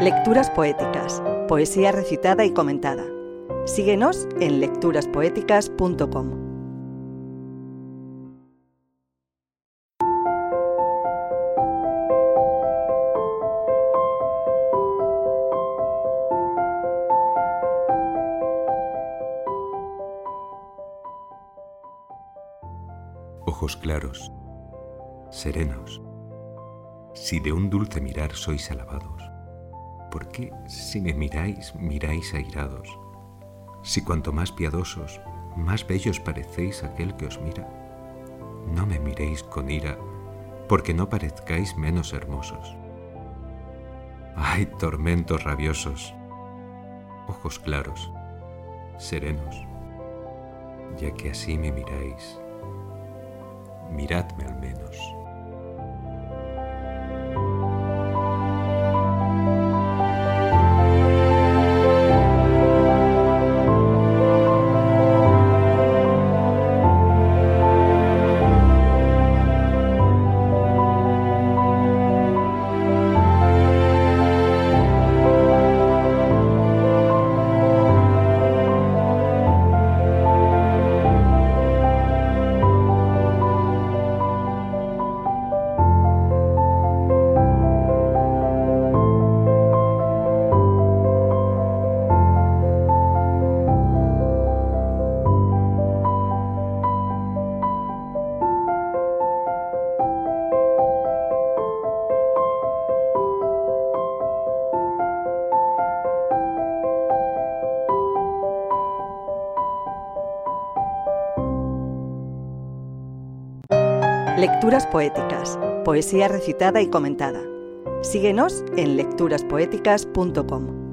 Lecturas poéticas, poesía recitada y comentada. Síguenos en lecturaspoéticas.com. Ojos claros, serenos, si de un dulce mirar sois alabados, ¿por qué si me miráis miráis airados? Si cuanto más piadosos, más bellos parecéis aquel que os mira, no me miréis con ira, porque no parezcáis menos hermosos. ¡Ay, tormentos rabiosos! Ojos claros, serenos, ya que así me miráis, miradme al menos. Lecturas poéticas, poesía recitada y comentada. Síguenos en lecturaspoéticas.com.